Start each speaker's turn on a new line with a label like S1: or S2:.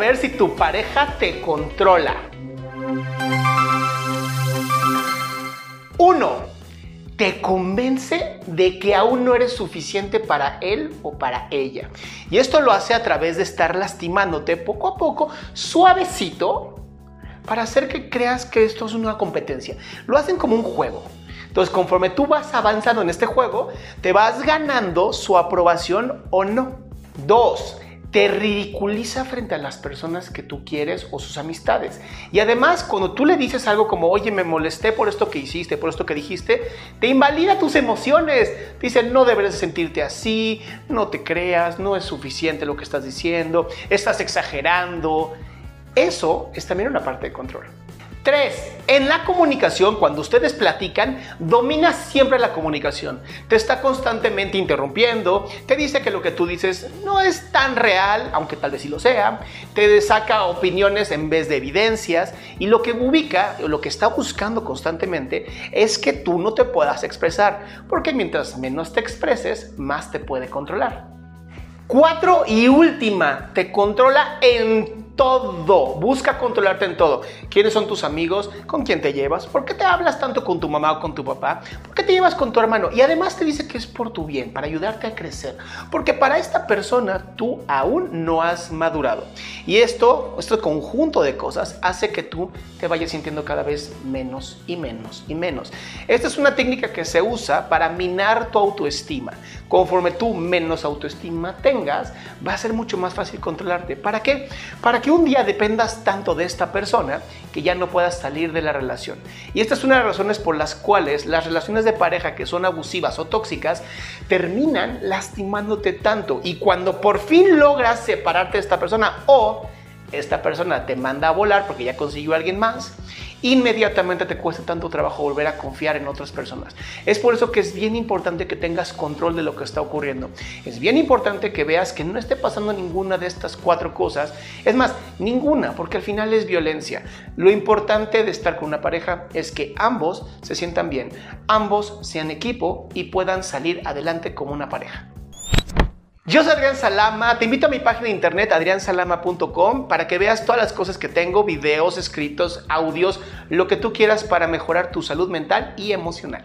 S1: Saber si tu pareja te controla? 1. Te convence de que aún no eres suficiente para él o para ella. Y esto lo hace a través de estar lastimándote poco a poco, suavecito, para hacer que creas que esto es una competencia. Lo hacen como un juego. Entonces, conforme tú vas avanzando en este juego, te vas ganando su aprobación o no. 2 te ridiculiza frente a las personas que tú quieres o sus amistades. Y además, cuando tú le dices algo como, oye, me molesté por esto que hiciste, por esto que dijiste, te invalida tus emociones. Dice, no debes sentirte así, no te creas, no es suficiente lo que estás diciendo, estás exagerando. Eso es también una parte de control. Tres, en la comunicación, cuando ustedes platican, domina siempre la comunicación. Te está constantemente interrumpiendo, te dice que lo que tú dices no es tan real, aunque tal vez sí lo sea, te saca opiniones en vez de evidencias y lo que ubica, lo que está buscando constantemente es que tú no te puedas expresar, porque mientras menos te expreses, más te puede controlar. Cuatro y última, te controla en todo. Busca controlarte en todo. ¿Quiénes son tus amigos? ¿Con quién te llevas? ¿Por qué te hablas tanto con tu mamá o con tu papá? ¿Por qué te llevas con tu hermano? Y además te dice que es por tu bien, para ayudarte a crecer. Porque para esta persona tú aún no has madurado. Y esto, este conjunto de cosas hace que tú te vayas sintiendo cada vez menos y menos y menos. Esta es una técnica que se usa para minar tu autoestima. Conforme tú menos autoestima tengas, va a ser mucho más fácil controlarte. ¿Para qué? Para que un día dependas tanto de esta persona que ya no puedas salir de la relación. Y esta es una de las razones por las cuales las relaciones de pareja que son abusivas o tóxicas terminan lastimándote tanto. Y cuando por fin logras separarte de esta persona o esta persona te manda a volar porque ya consiguió a alguien más, inmediatamente te cuesta tanto trabajo volver a confiar en otras personas. Es por eso que es bien importante que tengas control de lo que está ocurriendo. Es bien importante que veas que no esté pasando ninguna de estas cuatro cosas. Es más, ninguna, porque al final es violencia. Lo importante de estar con una pareja es que ambos se sientan bien, ambos sean equipo y puedan salir adelante como una pareja. Yo soy Adrián Salama, te invito a mi página de internet adriansalama.com para que veas todas las cosas que tengo, videos, escritos, audios, lo que tú quieras para mejorar tu salud mental y emocional.